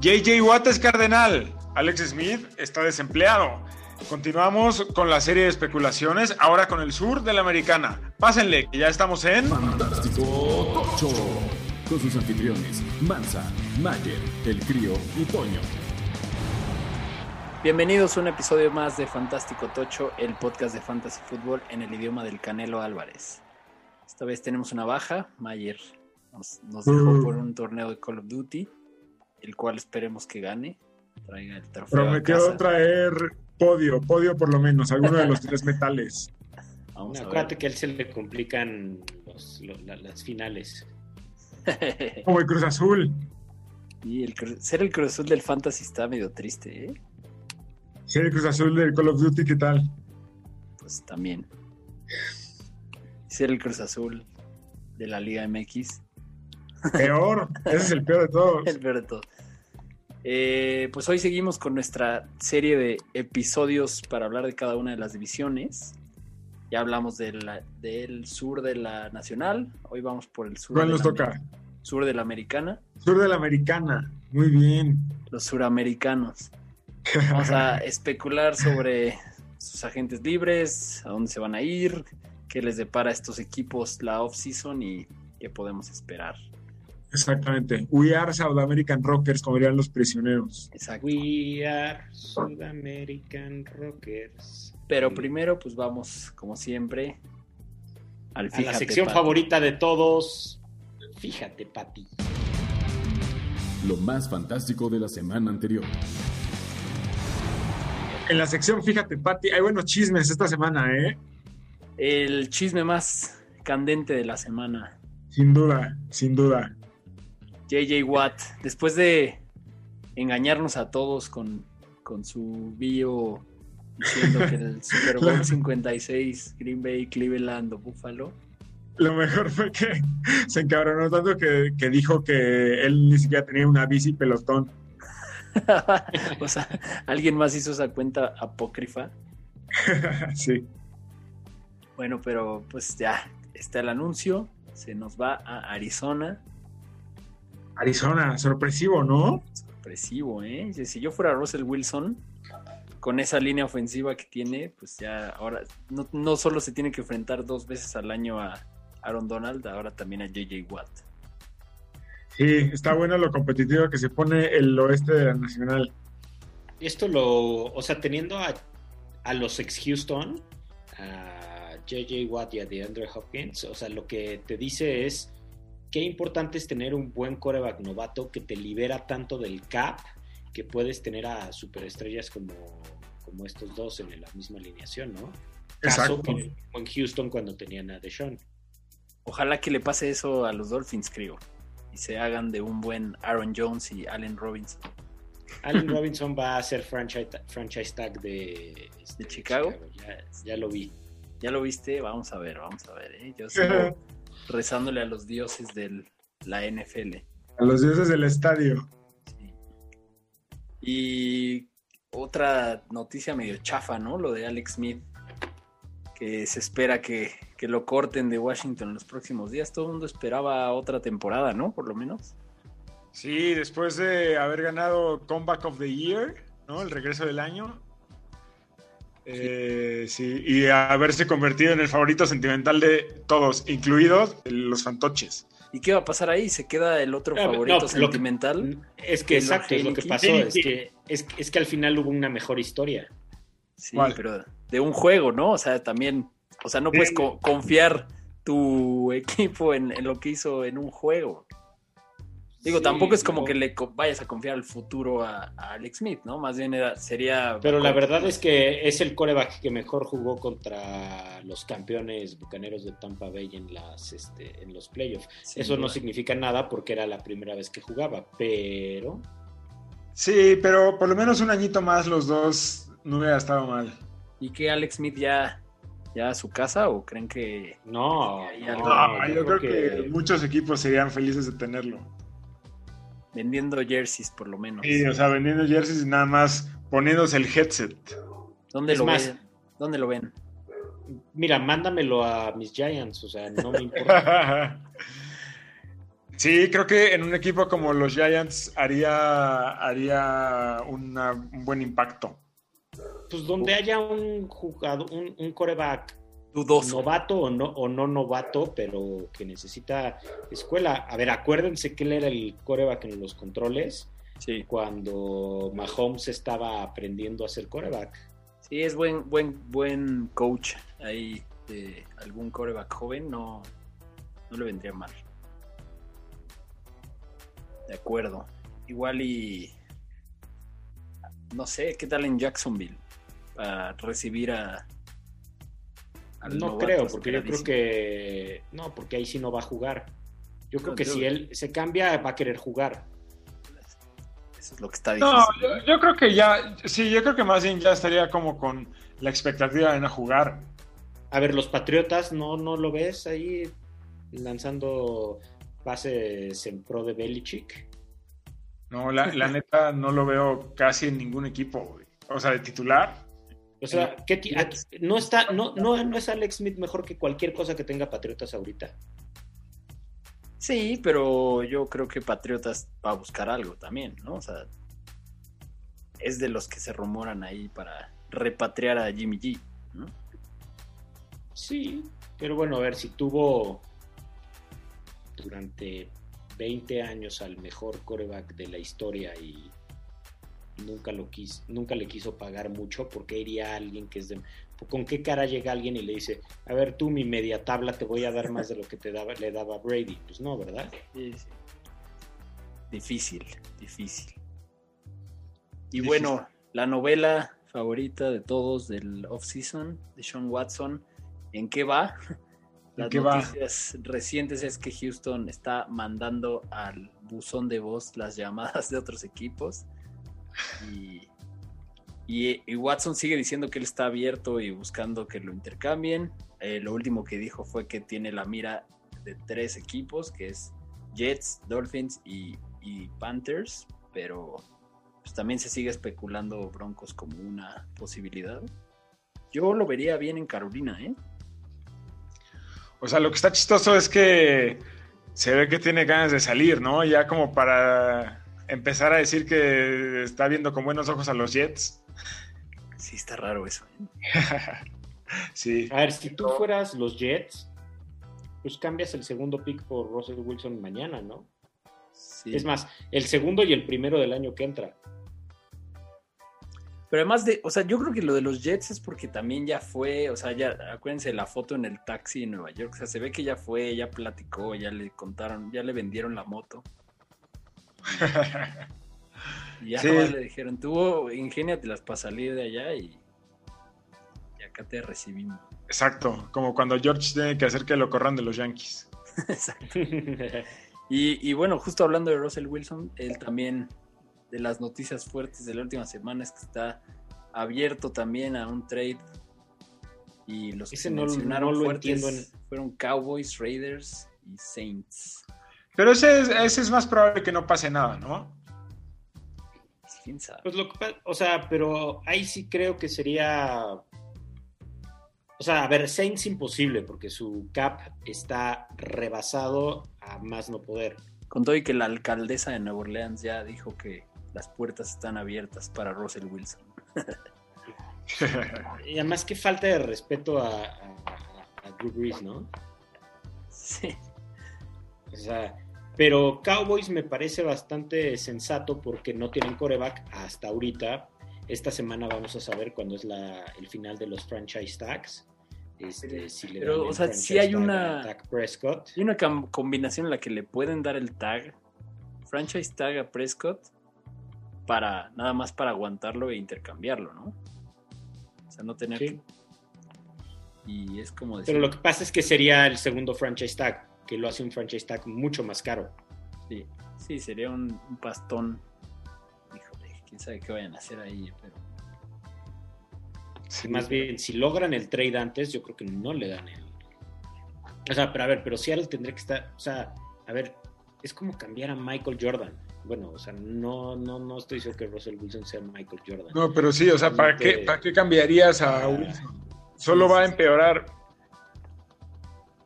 JJ Watt es cardenal. Alex Smith está desempleado. Continuamos con la serie de especulaciones, ahora con el sur de la americana. Pásenle, que ya estamos en. Fantástico Tocho. Con sus anfitriones, Mansa, Mayer, El Crío y Toño. Bienvenidos a un episodio más de Fantástico Tocho, el podcast de Fantasy Football en el idioma del Canelo Álvarez. Esta vez tenemos una baja. Mayer nos, nos dejó por un torneo de Call of Duty, el cual esperemos que gane. Traiga el trofeo. Prometió traer podio, podio por lo menos, alguno de los tres metales. Vamos a Acuérdate que a él se le complican los- lo- la- las finales. Como el Cruz Azul. y el, ser el Cruz Azul del Fantasy está medio triste, ¿eh? Sí, el Cruz Azul del Call of Duty, ¿qué tal? Pues también. Ser el Cruz Azul de la Liga MX. Peor, ese es el peor de todos. El peor de todo. Eh, pues hoy seguimos con nuestra serie de episodios para hablar de cada una de las divisiones. Ya hablamos de la- del sur de la nacional. Hoy vamos por el sur, ¿Cuál de nos la, toca? sur de la americana. Sur de la Americana. Muy bien. Los suramericanos. Vamos a especular sobre sus agentes libres, a dónde se van a ir, qué les depara a estos equipos la off-season y qué podemos esperar. Exactamente. We are South American Rockers, como dirían los prisioneros. Exacto. We are South American Rockers. Pero primero, pues vamos, como siempre, al A la fíjate, sección Pati. favorita de todos. Fíjate, Pati. Lo más fantástico de la semana anterior. En la sección, fíjate, Pati, hay buenos chismes esta semana, ¿eh? El chisme más candente de la semana. Sin duda, sin duda. JJ Watt, después de engañarnos a todos con, con su bio diciendo que el Super Bowl 56, Green Bay, Cleveland o Buffalo. Lo mejor fue que se encabronó tanto que, que dijo que él ni siquiera tenía una bici pelotón. o sea, alguien más hizo esa cuenta apócrifa. sí. Bueno, pero pues ya está el anuncio. Se nos va a Arizona. Arizona, sorpresivo, ¿no? Sorpresivo, ¿eh? Si- yo fuera Russell Wilson, con esa línea ofensiva que tiene, pues ya ahora no, no solo se tiene que enfrentar dos veces al año a Aaron Donald, ahora también a JJ Watt. Sí, está bueno lo competitivo que se pone el oeste de la Nacional. Esto lo. O sea, teniendo a, a los ex Houston, a JJ Watt y a DeAndre Hopkins, o sea, lo que te dice es qué importante es tener un buen coreback novato que te libera tanto del cap que puedes tener a superestrellas como, como estos dos en la misma alineación, ¿no? Caso como en Houston cuando tenían a Deshaun. Ojalá que le pase eso a los Dolphins, creo. Y se hagan de un buen Aaron Jones y Allen Robinson. Allen Robinson va a ser franchise, franchise tag de, este, ¿De Chicago? Ya, ya lo vi. ¿Ya lo viste? Vamos a ver, vamos a ver. ¿eh? Yo sigo rezándole a los dioses de la NFL. A los dioses del estadio. Sí. Y otra noticia medio chafa, ¿no? Lo de Alex Smith, que se espera que, que lo corten de Washington en los próximos días. Todo el mundo esperaba otra temporada, ¿no? Por lo menos. Sí, después de haber ganado Comeback of the Year, ¿no? El regreso del año. Eh, sí, y haberse convertido en el favorito sentimental de todos, incluidos los fantoches. ¿Y qué va a pasar ahí? ¿Se queda el otro Ah, favorito no, lo que- sentimental? Es que ¿En lo exacto, es lo que pasó. Es que, es, es que al final hubo una mejor historia. Sí, ¿Cuál? pero de un juego, ¿no? O sea, también, o sea, no puedes co- confiar tu equipo en, en lo que hizo en un juego. Digo, Sí, tampoco es como no. que le vayas a confiar al futuro a, a Alex Smith, ¿no? Más bien era, sería... Pero la verdad es que es el coreback que mejor jugó contra los campeones bucaneros de Tampa Bay en, las, este, en los playoffs. Sin Eso no significa nada porque era la primera vez que jugaba, pero Sí, pero por lo menos un añito más los dos no hubiera estado mal. ¿Y que Alex Smith ya, ya a su casa o creen que... no. No, yo creo que muchos equipos serían felices de tenerlo. Vendiendo jerseys, por lo menos. Sí, o sea, vendiendo jerseys y nada más poniéndose el headset. ¿Dónde Es lo más- ven? ¿Dónde lo ven? Mira, mándamelo a mis Giants, o sea, no me importa. Sí, creo que en un equipo como los Giants haría, haría una- un buen impacto. Pues donde haya un jugador, un, un coreback Dudoso. novato o no, o no novato, pero que necesita escuela. A ver, acuérdense que él era el coreback en los controles Sí. cuando Mahomes estaba aprendiendo a ser coreback. Sí, es buen, buen, buen coach ahí de algún coreback joven, no, no le vendría mal. De acuerdo. Igual y no sé, ¿qué tal en Jacksonville? Para recibir a No creo, porque yo creo que. No, porque ahí sí no va a jugar. Yo creo No, que yo- si él se cambia, va a querer jugar. Eso es lo que está difícil. No, yo, yo creo que ya, sí, yo creo que más bien ya estaría como con la expectativa de no jugar. A ver, los Patriotas, ¿no, no lo ves ahí lanzando pases en pro de Belichick? No, la, la neta no lo veo casi en ningún equipo, güey. O sea, de titular. O sea, ¿qué ti- a- no, está, no, no, no es Alex Smith mejor que cualquier cosa que tenga Patriotas ahorita. Sí, pero yo creo que Patriotas va a buscar algo también, ¿no? O sea, es de los que se rumoran ahí para repatriar a Jimmy G, ¿no? Sí, pero bueno, a ver, si tuvo durante 20 años al mejor coreback de la historia y nunca lo quiso, nunca le quiso pagar mucho, porque iría alguien que es de con qué cara llega alguien y le dice, a ver tú mi media tabla te voy a dar más de lo que te daba, le daba Brady, pues no, ¿verdad? Sí, sí. Difícil, difícil. Y Difícil. bueno, la novela favorita de todos del off-season de Sean Watson, ¿en qué va? ¿En Las qué va? noticias recientes es que Houston está mandando al buzón de voz las llamadas de otros equipos. Y, Watson sigue diciendo que él está abierto y buscando que lo intercambien. Eh, lo último que dijo fue que tiene la mira de tres equipos, que es Jets, Dolphins y, y Panthers, pero pues, también se sigue especulando Broncos como una posibilidad. Yo lo vería bien en Carolina, ¿eh? O sea, lo que está chistoso es que se ve que tiene ganas de salir, ¿no? Ya como para empezar a decir que está viendo con buenos ojos a los Jets. Sí, está raro eso. sí. A ver, si tú fueras los Jets, pues cambias el segundo pick por Russell Wilson mañana, ¿no? Sí. Es más, el segundo y el primero del año que entra. Pero además de, o sea, yo creo que lo de los Jets es porque también ya fue, o sea, ya, acuérdense la foto en el taxi en Nueva York, o sea, se ve que ya fue, ya platicó, ya le contaron, ya le vendieron la moto. Y ya Sí. le dijeron, tú ingéniatelas para salir de allá y, y acá te recibimos. Exacto, como cuando George tiene que hacer que lo corran de los Yankees. Exacto. Y, y bueno, justo hablando de Russell Wilson, él también, de las noticias fuertes de la última semana, es que está abierto también a un trade. Y los Ese que no- mencionaron no lo fuertes entiendo en- fueron Cowboys, Raiders y Saints. Pero ese es, ese es más probable que no pase nada, ¿no? ¿Quién sabe? Pues lo que o sea, pero ahí sí creo que sería. O sea, a ver, Saints imposible, porque su cap está rebasado a más no poder. Con todo y que la alcaldesa de Nueva Orleans ya dijo que las puertas están abiertas para Russell Wilson. Y además, qué falta de respeto a, a, a Drew Brees, ¿no? Sí. O sea, pero Cowboys me parece bastante sensato porque no tienen coreback hasta ahorita. Esta semana vamos a saber cuándo es la, el final de los franchise tags. Este, si le Pero, o sea, sí hay tag una- Dak Prescott. Hay una combinación en la que le pueden dar el tag, franchise tag a Prescott, para nada más para aguantarlo e intercambiarlo, ¿no? O sea, no tener Sí. que- Y es como decir, Pero lo que pasa es que sería el segundo franchise tag, que lo hace un franchise tag mucho más caro. sí, sí, sería un, un pastón. Híjole, quién sabe qué vayan a hacer ahí, pero Sí. Más bien, si logran el trade antes, yo creo que no le dan el. O sea, pero a ver, pero Seattle tendría que estar. O sea, a ver, es como cambiar a Michael Jordan. Bueno, o sea, no, no, no estoy seguro que Russell Wilson sea Michael Jordan. No, pero sí, o sea, ¿para qué, ¿para qué cambiarías a Ah. Wilson? Solo va a empeorar.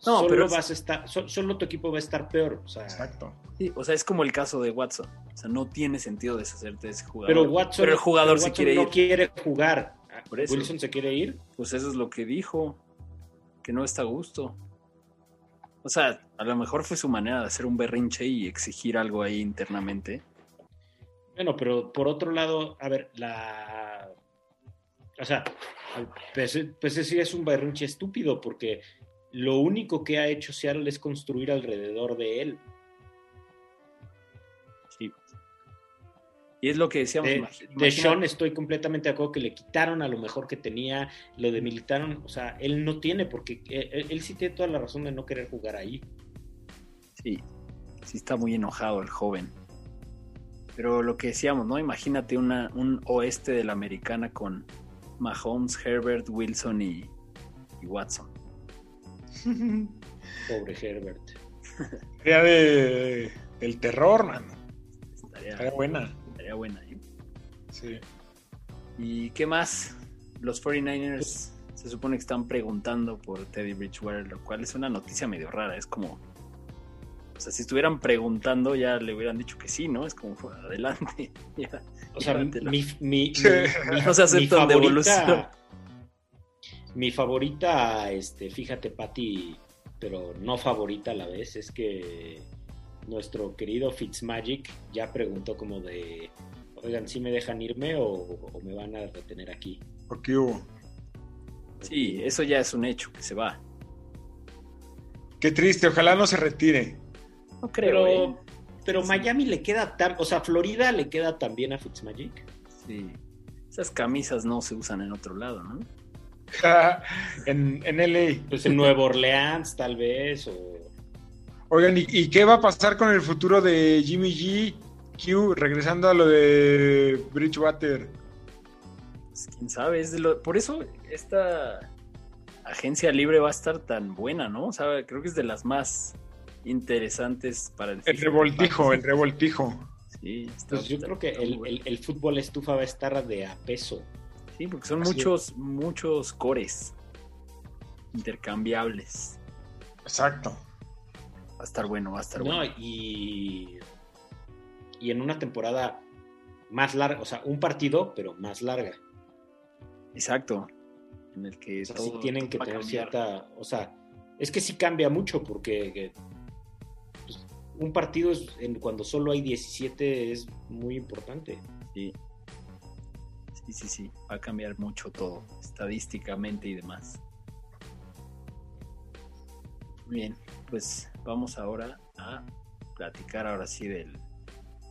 Solo pero es- vas a estar, so- solo tu equipo va a estar peor. O sea, Exacto. Sí, o sea, es como el caso de Watson. O sea, no tiene sentido deshacerte de ese jugador. pero Watson, Pero el jugador pero si Watson quiere no ir. quiere jugar. Por eso. Wilson se quiere ir. Pues eso es lo que dijo. Que no está a gusto. O sea, a lo mejor fue su manera de hacer un berrinche y exigir algo ahí internamente. Bueno, pero por otro lado, a ver, la. O sea, pues, pues sí es un berrinche estúpido porque lo único que ha hecho Seattle es construir alrededor de él. Sí. Y es lo que decíamos. De, Sean estoy completamente de acuerdo que le quitaron a lo mejor que tenía, lo debilitaron, o sea, él no tiene porque eh, él, él sí tiene toda la razón de no querer jugar ahí. Sí, sí está muy enojado el joven. Pero lo que decíamos, ¿no? Imagínate una, un oeste de la americana con Mahomes, Herbert, Wilson y, y Watson. Pobre Herbert. Sería de, del terror, man. Estaría, Estaría buena. estaría buena. ¿eh? Sí. ¿Y qué más? Los 49ers se supone que están preguntando por Teddy Bridgewater, lo cual es una noticia medio rara. Es como. O sea, si estuvieran preguntando, ya le hubieran dicho que sí, ¿no? Es como, fue, adelante. ya. O sea, mi, mi, mi- mi- No se aceptan devolución. Mi favorita, este, fíjate, Patty, pero no favorita a la vez, es que nuestro querido Fitzmagic ya preguntó como de, oigan, ¿sí me dejan irme o, o me van a retener aquí? ¿Por qué hubo? Sí, eso ya es un hecho, que se va. Qué triste, ojalá no se retire. No creo, Pero, ¿eh? pero Sí. Miami le queda tan, o sea, Florida le queda también a Fitzmagic. Sí. Esas camisas no se usan en otro lado, ¿no? En, en LA. Pues en Nueva Orleans, tal vez, o... Oigan, ¿y, y qué va a pasar con el futuro de Jimmy G? Q, regresando a lo de Bridgewater. Pues, quién sabe, es de lo- por eso esta agencia libre va a estar tan buena, ¿no? O sea, creo que es de las más interesantes para el El revoltijo, el revoltijo. Sí, está- Pues yo está- creo que el, bueno. el- el fútbol estufa va a estar de a peso. Sí, porque son Así muchos, muchos cores intercambiables. Exacto. Va a estar bueno, va a estar No, bueno. y, y en una temporada más larga, o sea, un partido, pero más larga. Exacto. En el que O sea, sí todo tienen que tener cambiar. cierta, o sea, es que sí cambia mucho porque que, pues, un partido es- en, cuando solo hay 17 es muy importante. Sí. Sí, sí, sí. Va a cambiar mucho todo, estadísticamente y demás. Bien, pues vamos ahora a platicar ahora sí del.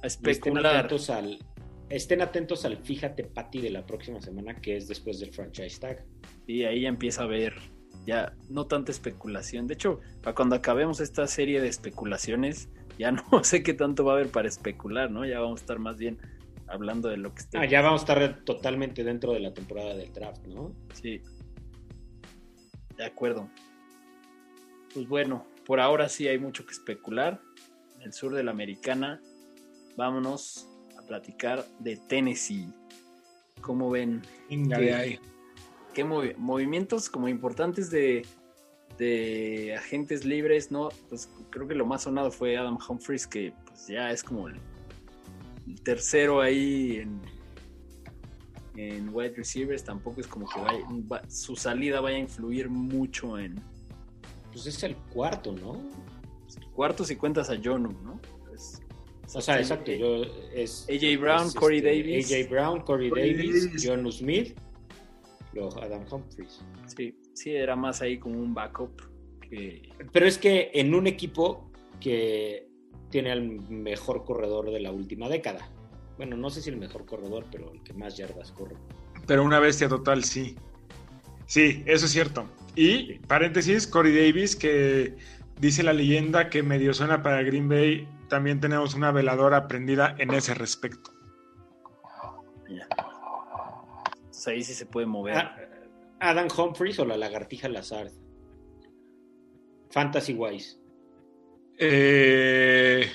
A estén especular. atentos al estén atentos al fíjate Patty de la próxima semana que es después del franchise tag. Y ahí ya empieza a ver ya no tanta especulación. De hecho, para cuando acabemos esta serie de especulaciones, ya no sé qué tanto va a haber para especular, ¿no? Ya vamos a estar más bien hablando de lo que esté. Ah, ya vamos a estar totalmente dentro de la temporada del draft, ¿no? Sí. De acuerdo. Pues bueno, por ahora sí hay mucho que especular. En el sur de la americana, vámonos a platicar de Tennessee. ¿Cómo ven? ¿Qué movi- movimientos como importantes de, de agentes libres? No, pues creo que lo más sonado fue Adam Humphries, que pues ya es como el, el tercero ahí en, en wide receivers. Tampoco es como que vaya- va- su salida vaya a influir mucho en Pues es el cuarto, ¿no? pues, cuartos si cuentas a Jonu, ¿no? Pues, O sea, exacto. Yo, es, AJ Brown, es, Corey este, Davis. AJ Brown, Corey, Corey Davis, Davis. John Smith, luego Adam Humphries. Sí, sí, era más ahí como un backup que... Pero es que en un equipo que tiene al mejor corredor de la última década. Bueno, no sé si el mejor corredor, pero el que más yardas corre. Pero una bestia total, sí. Sí, eso es cierto. Y, paréntesis, Corey Davis, que dice la leyenda que medio suena para Green Bay, también tenemos una veladora prendida en ese respecto. ya. Entonces ahí sí se puede mover. Ah, Adam Humphries o la lagartija Lazard. Fantasy Wise. Eh,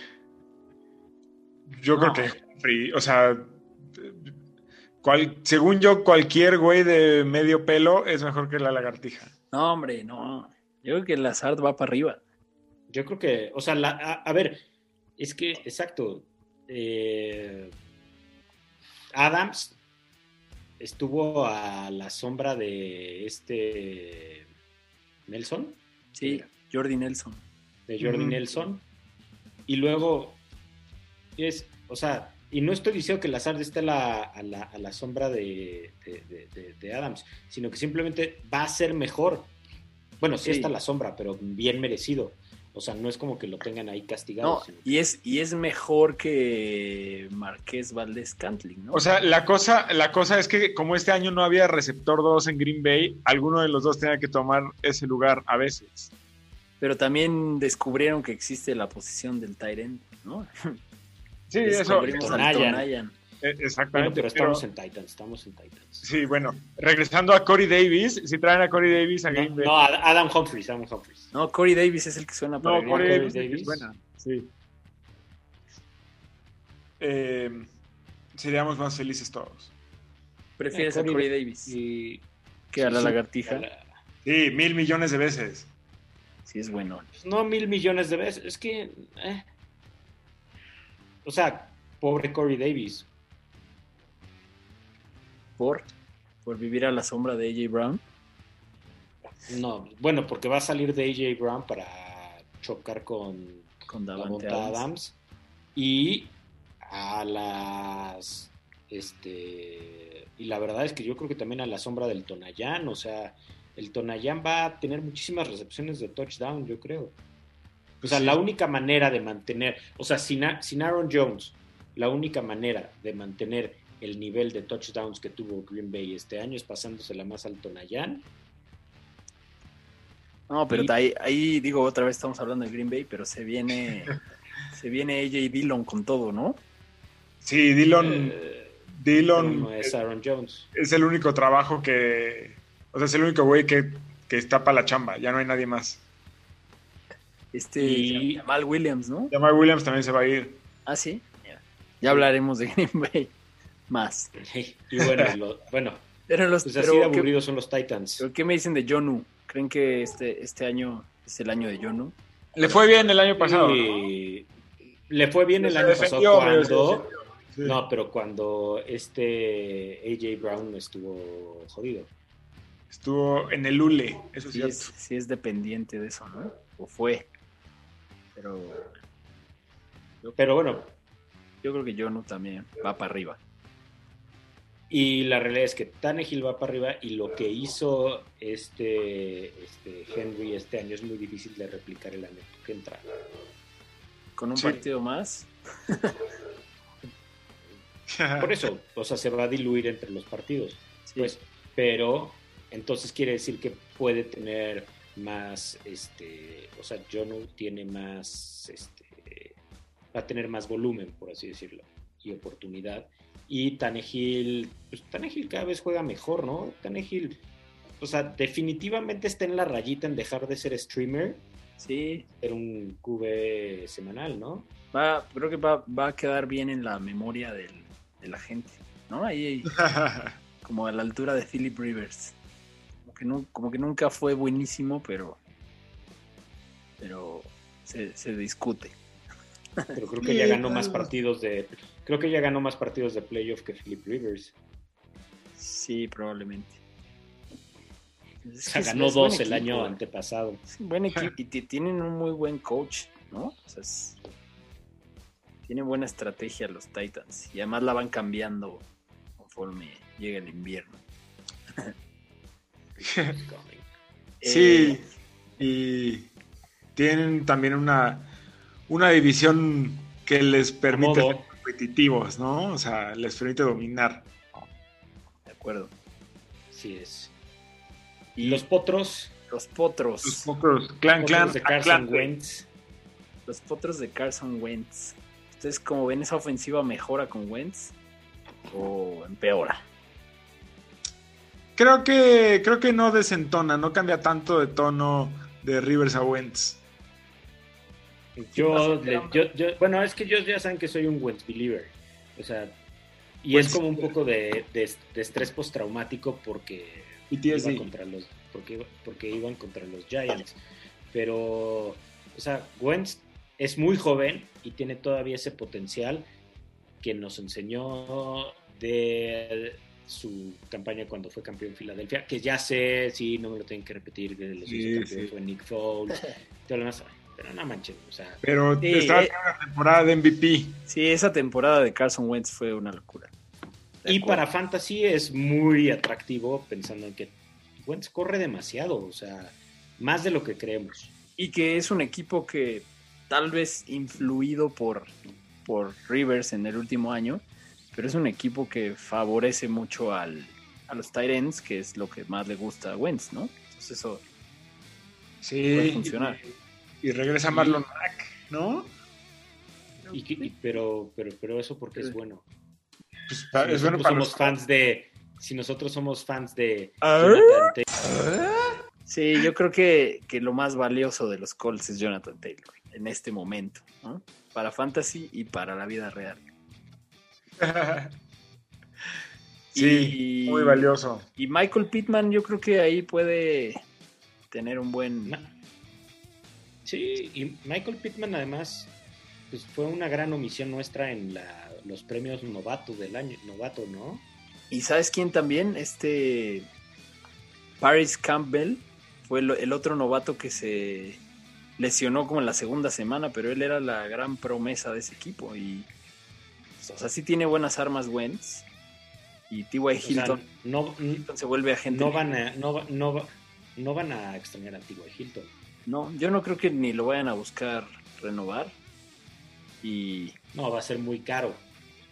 yo No. creo que, Humphrey, o sea, cual- según yo, cualquier güey de medio pelo es mejor que la lagartija. No, hombre, no. Yo creo que Lazard va para arriba. Yo creo que, o sea, la, a, a, ver, es que, exacto. Eh, Adams estuvo a la sombra de este Nelson. Sí, Jordi Nelson. De Jordi. Nelson. Y luego es, o sea, y no estoy diciendo que Lazard esté a la, a la, a la sombra de, de- de- de- de Adams, sino que simplemente va a ser mejor. Bueno, sí, Sí. está a la sombra, pero bien merecido. O sea, no es como que lo tengan ahí castigado. No, y es, y es mejor que Marqués Valdés Cantling, ¿no? O sea, la cosa, la cosa es que como este año no había receptor 2 en Green Bay, alguno de los dos tenía que tomar ese lugar a veces. Pero también descubrieron que existe la posición del Tyrant, ¿no? Sí, eso. Tonayan. Eh, Bueno, Exactamente. pero pero- estamos en Titans, estamos en Titans. Sí, bueno, regresando a Corey Davis, si traen a Corey Davis a No, Green Bay. no, Ad- Adam Humphries, Adam Humphries. No, Corey Davis es el que suena para No, Corey. Davis, Corey es Davis. buena. Sí. Eh, seríamos más felices todos. Prefieres Eh, a Corey Corey Da- Davis Y, que a la sí, lagartija. a la- Sí, mil millones de veces. Sí, es bueno. pues, no mil millones de veces, es que... eh. O sea, pobre Corey Davis. Por, por vivir a la sombra de AJ Brown. No, bueno, porque va a salir de AJ Brown para chocar con Con Davante Davante Adams. Adams. Y a las... Este... Y la verdad es que yo creo que también a la sombra del Tonayán, o sea, el Tonayán va a tener muchísimas recepciones de touchdown, yo creo. O sea, la única manera de mantener, o sea, sin, sin Aaron Jones, la única manera de mantener el nivel de touchdowns que tuvo Green Bay este año es pasándosela más al Tonayán. No, pero Y- ahí, ahí digo otra vez estamos hablando de Green Bay, pero se viene se viene AJ Dillon con todo, ¿no? Sí, Dillon, Eh, Dillon no es es, Aaron Jones. es el único trabajo que. O sea, es el único güey que, que está para la chamba. Ya no hay nadie más. Este Y- Jamal Williams, ¿no? Jamal Williams también se va a ir. Ah, sí. Ya, Ya hablaremos de Green Bay más. Y bueno, lo- bueno Pero los pues así pero de ¿qué, aburridos son los Titans. pero ¿qué me dicen de Jonu? ¿Creen que este este año es el año de Jonu? Le fue bien el año pasado. le fue bien el año defendió, pasado cuando... Sí. No, pero cuando este AJ Brown estuvo jodido. Estuvo en el Ule, eso es Sí cierto. es, sí es dependiente de eso, ¿no? O fue. Pero Pero bueno, yo creo que Jonu también va para arriba. y la realidad es que Tannehill va para arriba y lo que hizo este, este Henry este año es muy difícil de replicar el año que entra. Con un Sí. partido más. Por eso, o sea, se va a diluir entre los partidos. sí. Pues, pero entonces quiere decir que puede tener más, este, o sea, Jonu tiene más, este, va a tener más volumen, por así decirlo, y oportunidad. Y Tannehill, pues Tannehill cada vez juega mejor, ¿no? Tannehill, o sea, definitivamente está en la rayita en dejar de ser streamer, Sí, ser un QB semanal, ¿no? va, creo que va, va a quedar bien en la memoria del- de la gente, ¿no? Ahí como a la altura de Philip Rivers. Como que, nu- como que nunca fue buenísimo, pero pero se, se discute. Pero creo que ya ganó más partidos de, creo que ya ganó más partidos de playoff que Philip Rivers. Sí, probablemente. Es O sea, ganó es dos el equipo, año eh. antepasado. Es un buen equipo y ti- tienen un muy buen coach, ¿no? O sea, es- tienen buena estrategia los Titans y además la van cambiando conforme llega el invierno. Sí, Eh, y tienen también una, una división que les permite ser competitivos, ¿no? O sea, les permite dominar. de acuerdo. Así es. Y los potros, los potros, Los pocos clan, clan, potros de Carson. Wentz. los potros de Carson Wentz. ¿Ustedes como ven esa ofensiva mejora con Wentz o empeora? Creo que, creo que no desentona, no cambia tanto de tono de Rivers a Wentz. Yo, le- yo, yo- bueno, es que yo ya saben que soy un Wentz believer. O sea, y Pues- es como un poco de, de- de estrés postraumático porque PTSD. contra los, porque, porque iban contra los Giants. Pero, o sea, Wentz es muy joven y tiene todavía ese potencial que nos enseñó de su campaña cuando fue campeón en Filadelfia, que ya sé, sí, no me lo tienen que repetir, que los Sí, fue Nick Foles, todo lo demás, pero no manches, o sea, Pero Sí, estaba eh. en una temporada de MVP. Sí, esa temporada de Carson Wentz fue una locura. De y acuerdo. para Fantasy es muy atractivo pensando en que Wentz corre demasiado, o sea, más de lo que creemos. Y que es un equipo que tal vez influido por, por Rivers en el último año, pero es un equipo que favorece mucho al, a los tight ends, que es lo que más le gusta a Wentz, ¿no? Entonces eso Sí. puede funcionar. Y regresa Marlon Mack, ¿no? Y y- pero, pero, pero eso porque es bueno. Pues, Si es bueno nosotros para somos los fans de. Si nosotros somos fans de. Ah. Jonathan Taylor, Sí, yo creo que, que lo más valioso de los Colts es Jonathan Taylor en este momento, ¿no? Para Fantasy y para la vida real. Sí, Y- muy valioso. Y Michael Pittman, yo creo que ahí puede tener un buen. Sí, y Michael Pittman además pues fue una gran omisión nuestra en la, los premios novato del año, novato, ¿no? ¿Y sabes quién también? Este. Paris Campbell fue el, el otro novato que se lesionó como en la segunda semana, pero él era la gran promesa de ese equipo. Y. O sea, sí tiene buenas armas Wentz. Y T.Y. Sea, Hilton, no, Hilton se vuelve agente. no van a, no, no, no van a extrañar a T.Y. Hilton. No, yo no creo que ni lo vayan a buscar renovar. Y No, va a ser muy caro.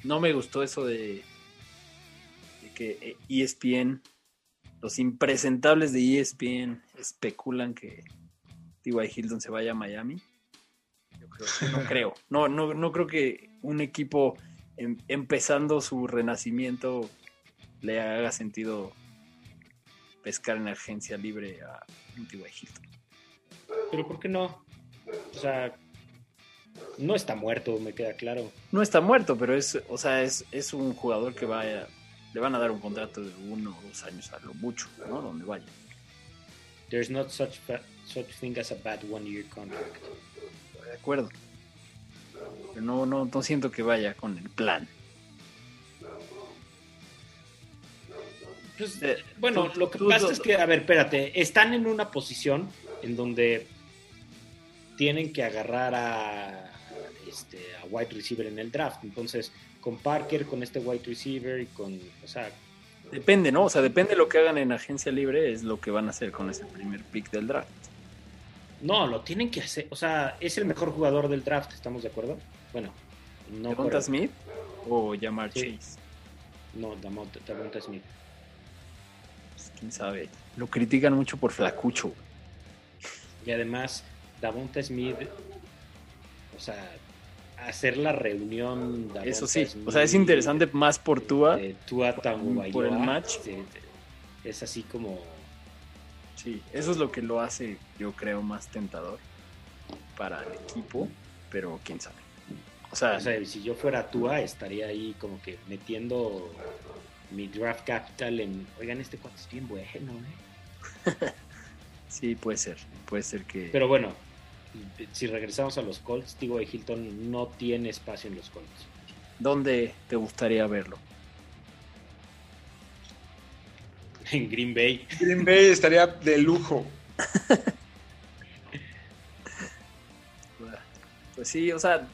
no me gustó eso de, de que eh, ESPN, los impresentables de E ESPN especulan que T.Y. Hilton se vaya a Miami. Yo creo, no creo. No, no, no creo que un equipo em- empezando su renacimiento le haga sentido pescar en agencia libre a un T.Y. Hilton. Pero ¿por qué no? O sea, no está muerto, me queda claro. No está muerto, pero es, o sea, es, es un jugador que vaya, le van a dar un contrato de uno o dos años a lo mucho, ¿no? Donde vaya. There's not such, such thing as a bad one-year contract. De acuerdo. No, no, no siento que vaya con el plan. Pues, Eh, bueno, tú- lo que tú- pasa tú- es que, a ver, espérate, están en una posición en donde tienen que agarrar a, este, a wide receiver en el draft. Entonces, con Parker, con este wide receiver y con, o sea, Depende, ¿no? O sea, depende de lo que hagan en agencia libre, es lo que van a hacer con ese primer pick del draft. No, lo tienen que hacer. O sea, es el mejor jugador del draft, ¿estamos de acuerdo? Bueno, no ¿Devonta por- Smith o Jamar Sí. Chase? No, Davonta Davonta Smith. Pues, quién sabe. Lo critican mucho por flacucho. Y además, Davonta Smith, o sea, hacer la reunión. Davonta Eso sí. Smith, O sea, es interesante más por Tua. Tua por el match. es así como. Sí, eso es lo que lo hace, yo creo, más tentador para el equipo, pero quién sabe. O sea, O sea, si yo fuera Tua, estaría ahí como que metiendo mi draft capital en. Oigan, este cuate es bien bueno, ¿eh? sí, puede ser. Puede ser que. Pero bueno, si regresamos a los Colts, Tigo de Hilton no tiene espacio en los Colts. ¿Dónde te gustaría verlo? En Green Bay. Green Bay estaría de lujo. Pues sí, o sea,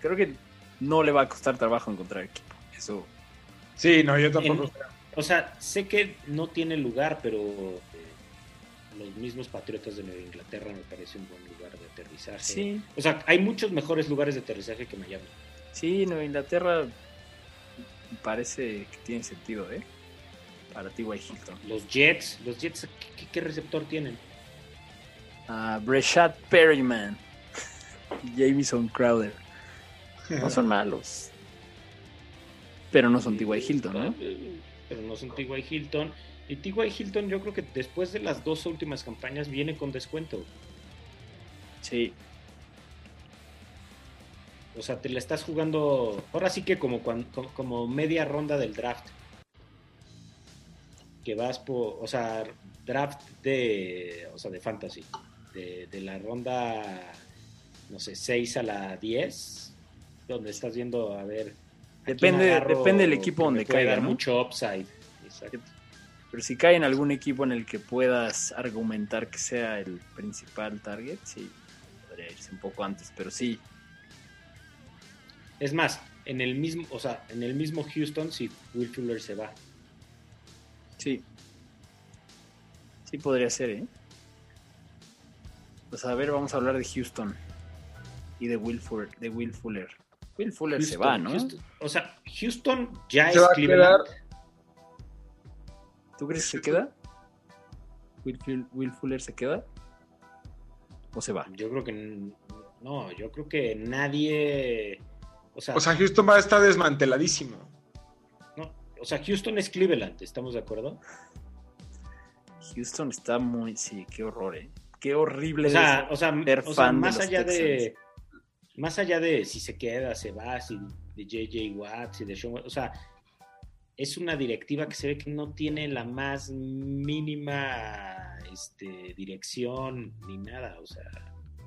creo que no le va a costar trabajo encontrar equipo. Eso, Sí, no, yo tampoco. En- O sea, sé que no tiene lugar, pero eh, los mismos Patriotas de Nueva Inglaterra me parece un buen lugar de aterrizaje. sí, O sea, hay muchos mejores lugares de aterrizaje que Miami. sí, Nueva Inglaterra parece que tiene sentido, ¿eh? Para ti, Hilton. Los Jets, los Jets, ¿qué, qué- receptor tienen? Ah, Breshad Perryman. Jamison Crowder. No son malos. Pero no son T.Y. Hilton, ¿no? Pero no son T.Y. Hilton. Y T.Y. Hilton yo creo que después de las dos últimas campañas viene con descuento. Sí. O sea, te la estás jugando ahora sí que como, como media ronda del draft. Que vas por, o sea, draft de, o sea, de fantasy, de, de la ronda, no sé, 6 a la 10, donde estás viendo, a ver... ¿a quién Depende, agarro depende del equipo donde caiga, dar ¿no? mucho upside. Exacto. Pero si cae en algún equipo en el que puedas argumentar que sea el principal target, sí, podría irse un poco antes, pero sí, Es más, en el mismo, o sea, en el mismo Houston, si Will Fuller se va. Sí. Sí podría ser, ¿eh? Pues a ver, vamos a hablar de Houston y de Will Fuller. De Will Fuller, Will Fuller se va, ¿no? Houston- o sea, Houston ya Se es va a Cleveland. ¿Tú crees que se queda? Will, Full- Will Fuller se queda? ¿O se va? Yo creo que no, yo creo que nadie, o sea, O sea, Houston va a estar desmanteladísimo. O sea, Houston es Cleveland, ¿estamos de acuerdo? Houston está muy. Sí, qué horror, ¿eh? Qué horrible. O sea, es o sea, ser o sea, fan de más allá de más allá de si se queda, se va, si de JJ Watts y de Sean, Watts, o sea, es una directiva que se ve que no tiene la más mínima este, dirección ni nada, o sea,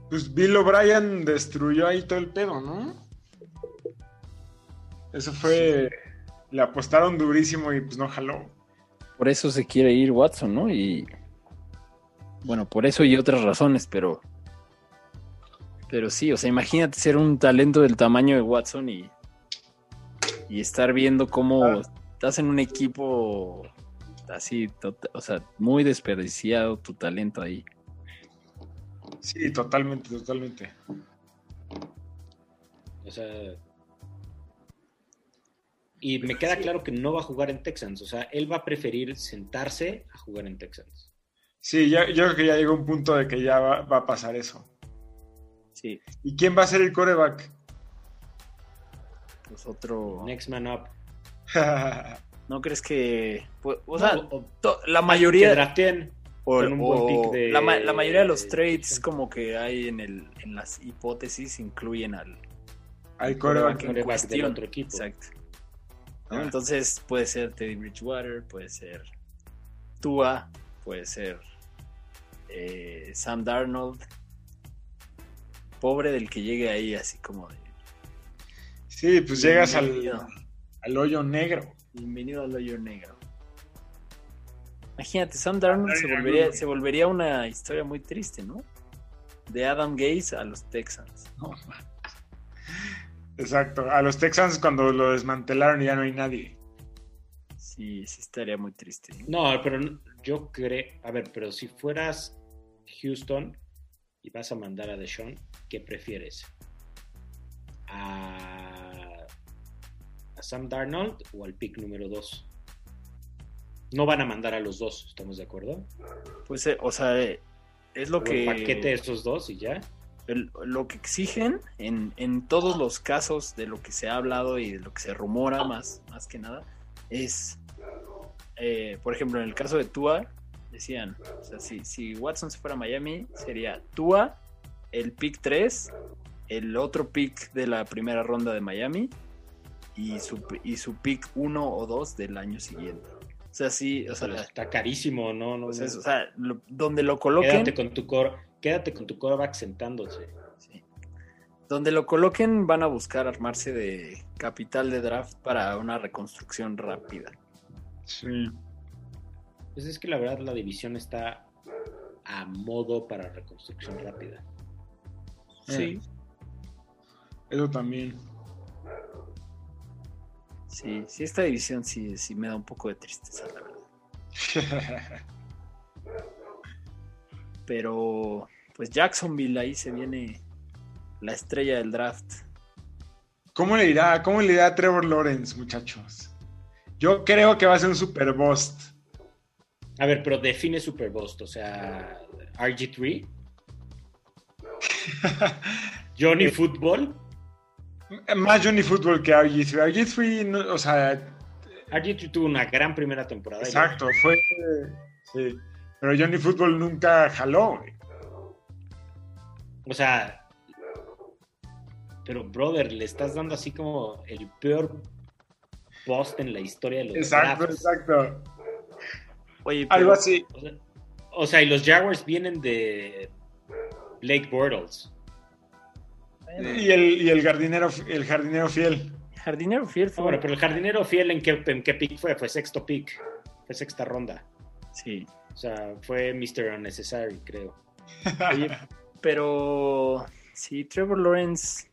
Pues Bill O'Brien destruyó ahí todo el pedo, ¿no? Eso fue. Le apostaron durísimo y pues no jaló. Por eso se quiere ir Watson, ¿no? Y. Bueno, por eso y otras razones, pero. Pero sí, o sea, imagínate ser un talento del tamaño de Watson y. Y estar viendo cómo Ah. estás en un equipo así, tot- o sea, muy desperdiciado tu talento ahí. Sí, totalmente, totalmente. o sea, y me queda claro que no va a jugar en Texans, o sea, él va a preferir sentarse a jugar en Texans. Sí, ya- yo creo que ya llegó un punto de que ya va, va a pasar eso. Sí, ¿Y quién va a ser el coreback? pues otro. Next man up. ¿No crees que.? pues, o No, sea, o- to- la que mayoría. drafteen O, con un buen o pick de- la, ma- la mayoría de los de- trades como que hay en, el, en las hipótesis incluyen al Al coreback coreback. en coreback del cuestión. otro equipo. Exacto. ¿No? Ah. Entonces puede ser Teddy Bridgewater, puede ser Tua, puede ser eh, Sam Darnold. Pobre del que llegue ahí así como de Sí, pues llegas al, al hoyo negro. bienvenido al hoyo negro. Imagínate, Sam Darnold se volvería, se volvería una historia muy triste, ¿no? De Adam Gaze a los Texans. No, man. Exacto. A los Texans cuando lo desmantelaron y ya no hay nadie. Sí, sí estaría muy triste. No, pero yo creo, a ver, pero si fueras Houston y vas a mandar a Deshaun, ¿qué prefieres? ¿A, a Sam Darnold o al pick número 2? No van a mandar a los dos, ¿estamos de acuerdo? Pues, eh, o sea, eh, es lo O que... el paquete de esos dos y ya. El- lo que exigen en, en todos los casos de lo que se ha hablado y de lo que se rumora más, más que nada es, eh, por ejemplo, en el caso de Tua, decían, o sea, si, si Watson se fuera a Miami, sería Tua, el pick 3, el otro pick de la primera ronda de Miami y su, y su pick 1 o 2 del año siguiente. O sea, sí, o sea, está carísimo, ¿no? no, pues o sea, lo- donde lo coloquen... quédate con tu core, quédate con tu coreback sentándose. Sí. Donde lo coloquen van a buscar armarse de capital de draft para una reconstrucción rápida. Sí. Pues es que la verdad la división está a modo para reconstrucción rápida. Sí, Eso también. sí, sí, esta división sí, sí me da un poco de tristeza, la verdad. Pero, pues Jacksonville ahí se viene la estrella del draft. ¿Cómo le irá? ¿Cómo le irá a Trevor Lawrence, muchachos? Yo creo que va a ser un super bust. A ver, pero define Super Bowl, o sea, RG3, Johnny Football. Más Johnny Football que RG3. RG3, no- o sea, RG3 tuvo una gran primera temporada. exacto, fue. Sí. Pero Johnny Football nunca jaló. güey. O sea, pero brother, le estás dando así como el peor post en la historia de los Exacto, drafts. exacto. Oye, Algo pero- así. O sea, o sea, y los Jaguars vienen de Blake Bortles. Y el, y el jardinero, el jardinero fiel. Jardinero fiel Ah, fue. bueno, pero el jardinero fiel, ¿en qué, en qué pick fue? Fue sexto pick. Fue sexta ronda. Sí. O sea, fue Mr. Unnecessary, creo. Oye, pero sí, Trevor Lawrence.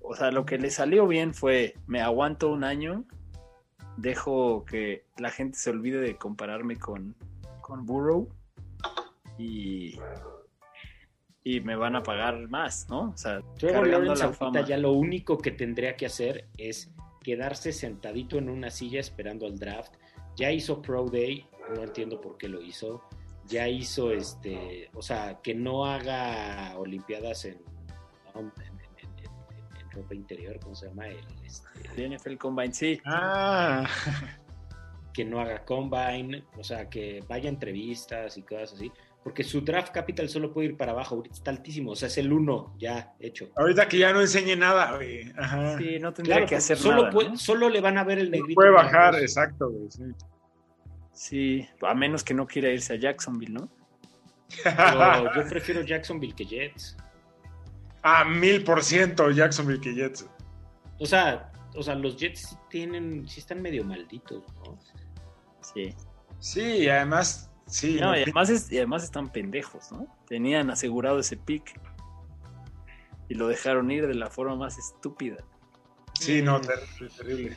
O sea, lo que le salió bien fue: me aguanto un año, dejo que la gente se olvide de compararme con, con Burrow y, y me van a pagar más, ¿no? O sea, Trevor Lawrence la fama. ya lo único que tendría que hacer es quedarse sentadito en una silla esperando al draft. Ya hizo Pro Day, no entiendo por qué lo hizo. Ya hizo este, o sea, que no haga Olimpiadas en, en, en- en- en ropa interior, ¿cómo se llama? El, este, El NFL Combine, sí. Ah, que no haga combine, o sea, que vaya a entrevistas y cosas así, porque su draft capital solo puede ir para abajo, ahorita está altísimo, o sea, es el uno ya hecho. ahorita que ya no enseñe nada, güey. Ajá. Sí, no tendría Claro, que hacer solo, nada. puede- ¿no? solo le van a ver el negrito. Puede bajar, exacto, güey. sí. Sí, a menos que no quiera irse a Jacksonville, ¿no? Pero yo prefiero Jacksonville que Jets. Ah, mil por ciento Jacksonville que Jets. O sea, o sea, los Jets sí tienen, sí están medio malditos, ¿no? Sí. Sí, y además, sí. No, no, y además, es- y además están pendejos, ¿no? Tenían asegurado ese pick y lo dejaron ir de la forma más estúpida. Sí, no, terrible, terrible.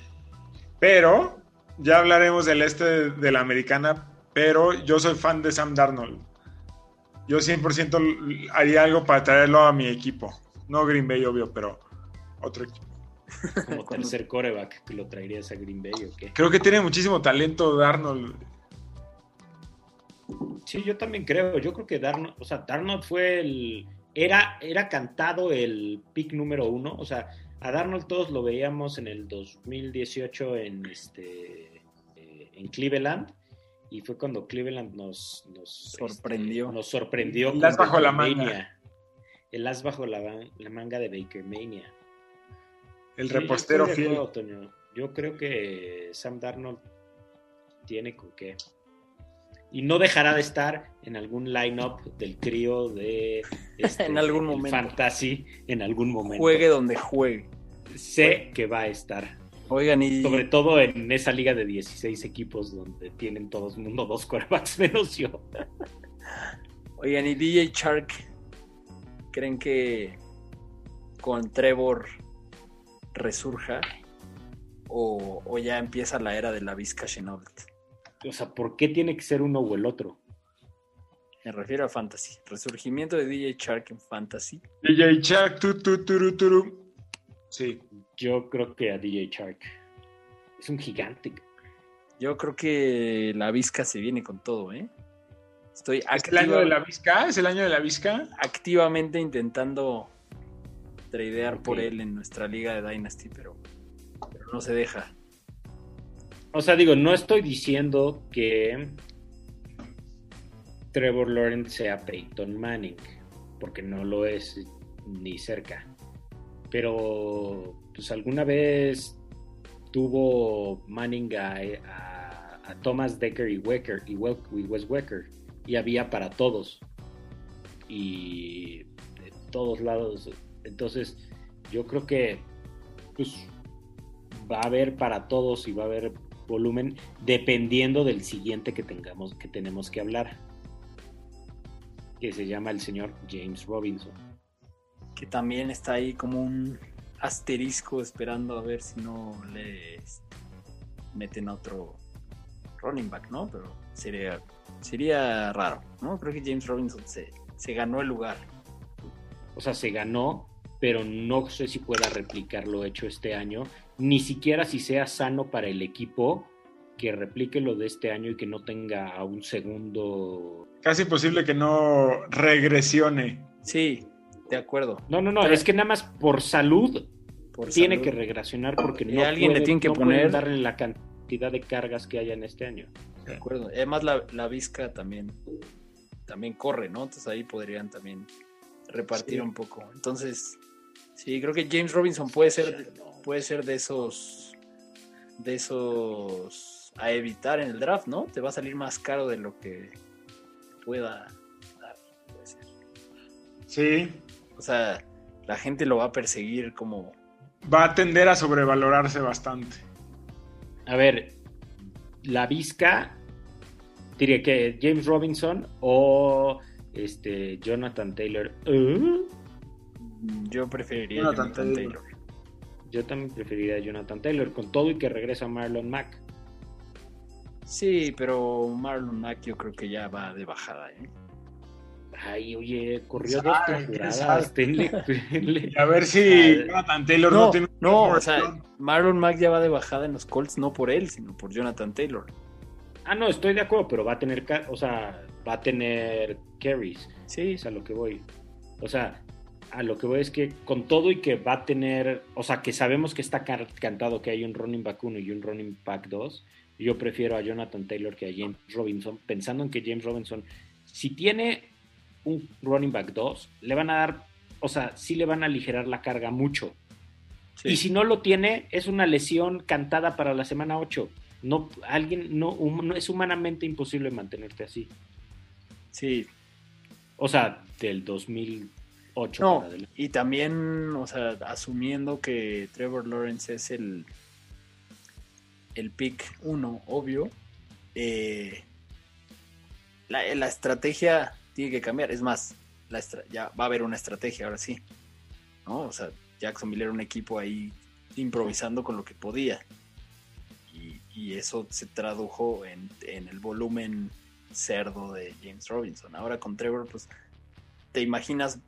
Pero, ya hablaremos del este de la americana, pero yo soy fan de Sam Darnold. Yo 100% haría algo para traerlo a mi equipo. No Green Bay, obvio, pero otro equipo. Como tercer coreback que lo traerías a Green Bay o qué. Creo que tiene muchísimo talento Darnold. Sí, yo también creo. Yo creo que Darnold, o sea, Darnold fue el. Era, era cantado el pick número uno. O sea, a Darnold todos lo veíamos en el 2018 en este eh, en Cleveland. Y fue cuando Cleveland nos, nos Sorprendió. este, nos sorprendió. El as bajo la manga. Mania. El as bajo la, manga de Baker Mania. El Sí, repostero fiel. Yo creo que Sam Darnold tiene con qué. Y no dejará de estar en algún lineup del crío de este, En algún momento. Fantasy en algún momento. Juegue donde juegue. Sé que va a estar. Oigan, y Sobre todo en esa liga de 16 equipos donde tienen todos mundo dos quarterbacks menos yo. oigan, y DJ Shark, ¿creen que con Trevor resurja? O, o ya empieza la era de la Vizca Chenault? O sea, ¿por qué tiene que ser uno o el otro? Me refiero a Fantasy. Resurgimiento de DJ Shark en Fantasy. DJ Chuck, tu, tu, turu, turu. Sí. Yo creo que a DJ Shark. Es un gigante. Yo creo que la Vizca se viene con todo, ¿eh? Estoy ¿Es el año de la Vizca? ¿Es el año de la Vizca? activamente intentando tradear por él en nuestra liga de Dynasty, pero, pero no se deja. O sea, digo, no estoy diciendo que Trevor Lawrence sea Peyton Manning, porque no lo es ni cerca. Pero, pues alguna vez tuvo Manning a, Thomas Decker y, Wecker, y, Wel- y Wes Wecker, y había para todos. Y de todos lados. Entonces, yo creo que pues, va a haber para todos y va a haber volumen dependiendo del siguiente que tengamos que tenemos que hablar que se llama el señor James Robinson Que también está ahí como un asterisco esperando a ver si no le este, meten a otro running back, ¿no? Pero sería, sería raro, ¿no? Creo que James Robinson se, se ganó el lugar. o sea se ganó pero no sé si pueda replicar lo hecho este año ni siquiera si sea sano para el equipo que replique lo de este año y que no tenga a un segundo Casi imposible que no regresione. Sí, de acuerdo. no no no Pero- es que nada más por salud Por tiene salud. que regresionar porque Y no alguien le tiene que no poner- darle la cantidad de cargas que haya en este año De acuerdo. Además, la, la Vizca también, también corre, ¿no? Entonces ahí podrían también repartir Sí. un poco. Entonces, sí, creo que James Robinson puede ser, puede ser de esos, de esos a evitar en el draft, ¿no? Te va a salir más caro de lo que pueda dar. Puede ser. Sí. O sea, la gente lo va a perseguir como... Va a tender a sobrevalorarse bastante. A ver, la Vizca, diría que James Robinson o este Jonathan Taylor. ¿Eh? Yo preferiría Jonathan Jonathan, Taylor. Taylor. Yo también preferiría a Jonathan Taylor, con todo y que regresa Marlon Mack. Sí, pero Marlon Mack yo creo que ya va de bajada, ¿eh? Ay, oye, corrió dos ¿quién temporadas. a ver si Jonathan Taylor no, No, tiene no, un o sea, Marlon Mack ya va de bajada en los Colts, no por él, sino por Jonathan Taylor. Ah, no, estoy de acuerdo, pero va a tener, o sea, va a tener carries. Sí, Es a lo que voy. O sea, a lo que voy es que con todo y que va a tener, o sea, que sabemos que está cantado que hay un running back 1 y un running back 2, yo prefiero a Jonathan Taylor que a James Robinson, pensando en que James Robinson, si tiene un running back 2, le van a dar, o sea, sí le van a aligerar la carga mucho. sí. Y si no lo tiene, es una lesión cantada para la semana 8. No, alguien, no, hum- no es humanamente imposible mantenerte así. sí. O sea, del 2008 No, para y también, o sea, asumiendo que Trevor Lawrence es el, el pick 1, obvio, eh, la, la estrategia tiene que cambiar. Es más, la ya va a haber una estrategia ahora sí. ¿no? O sea, Jacksonville era un equipo ahí improvisando con lo que podía. Y, eso se tradujo en, en el volumen cerdo de James Robinson. Ahora con Trevor, pues te imaginas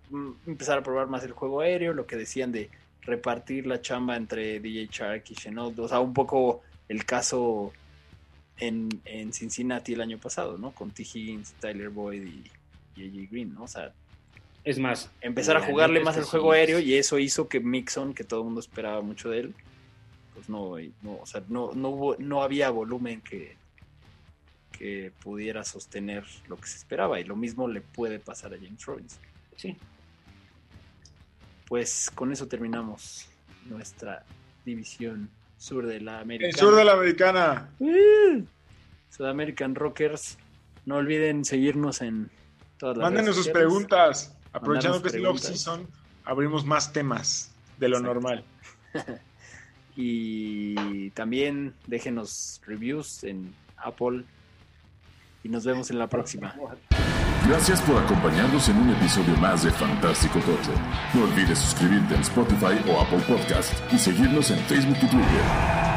empezar a probar más el juego aéreo, lo que decían de repartir la chamba entre DJ Shark y Chenault, o sea, un poco el caso en, en Cincinnati el año pasado, ¿no? Con T. Higgins, Tyler Boyd y, y AJ Green, ¿no? O sea, Es más, empezar a jugarle más que juego sí, aéreo y eso hizo que Mixon, que todo el mundo esperaba mucho de él, pues no, no o sea, no, no, hubo- no había volumen que, que pudiera sostener lo que se esperaba y lo mismo le puede pasar a James Robinson. Sí. Pues con eso terminamos nuestra división sur de la América. El sur de la americana. Sudamerican Rockers. No olviden seguirnos en todas las Mándenos sus preguntas. Aprovechando que es el off-season, abrimos más temas de lo Exacto. normal. Y también déjenos reviews en Apple. Y nos vemos en la próxima. Gracias por acompañarnos en un episodio más de Fantástico Tocho. No olvides suscribirte en Spotify o Apple Podcast y seguirnos en Facebook y Twitter.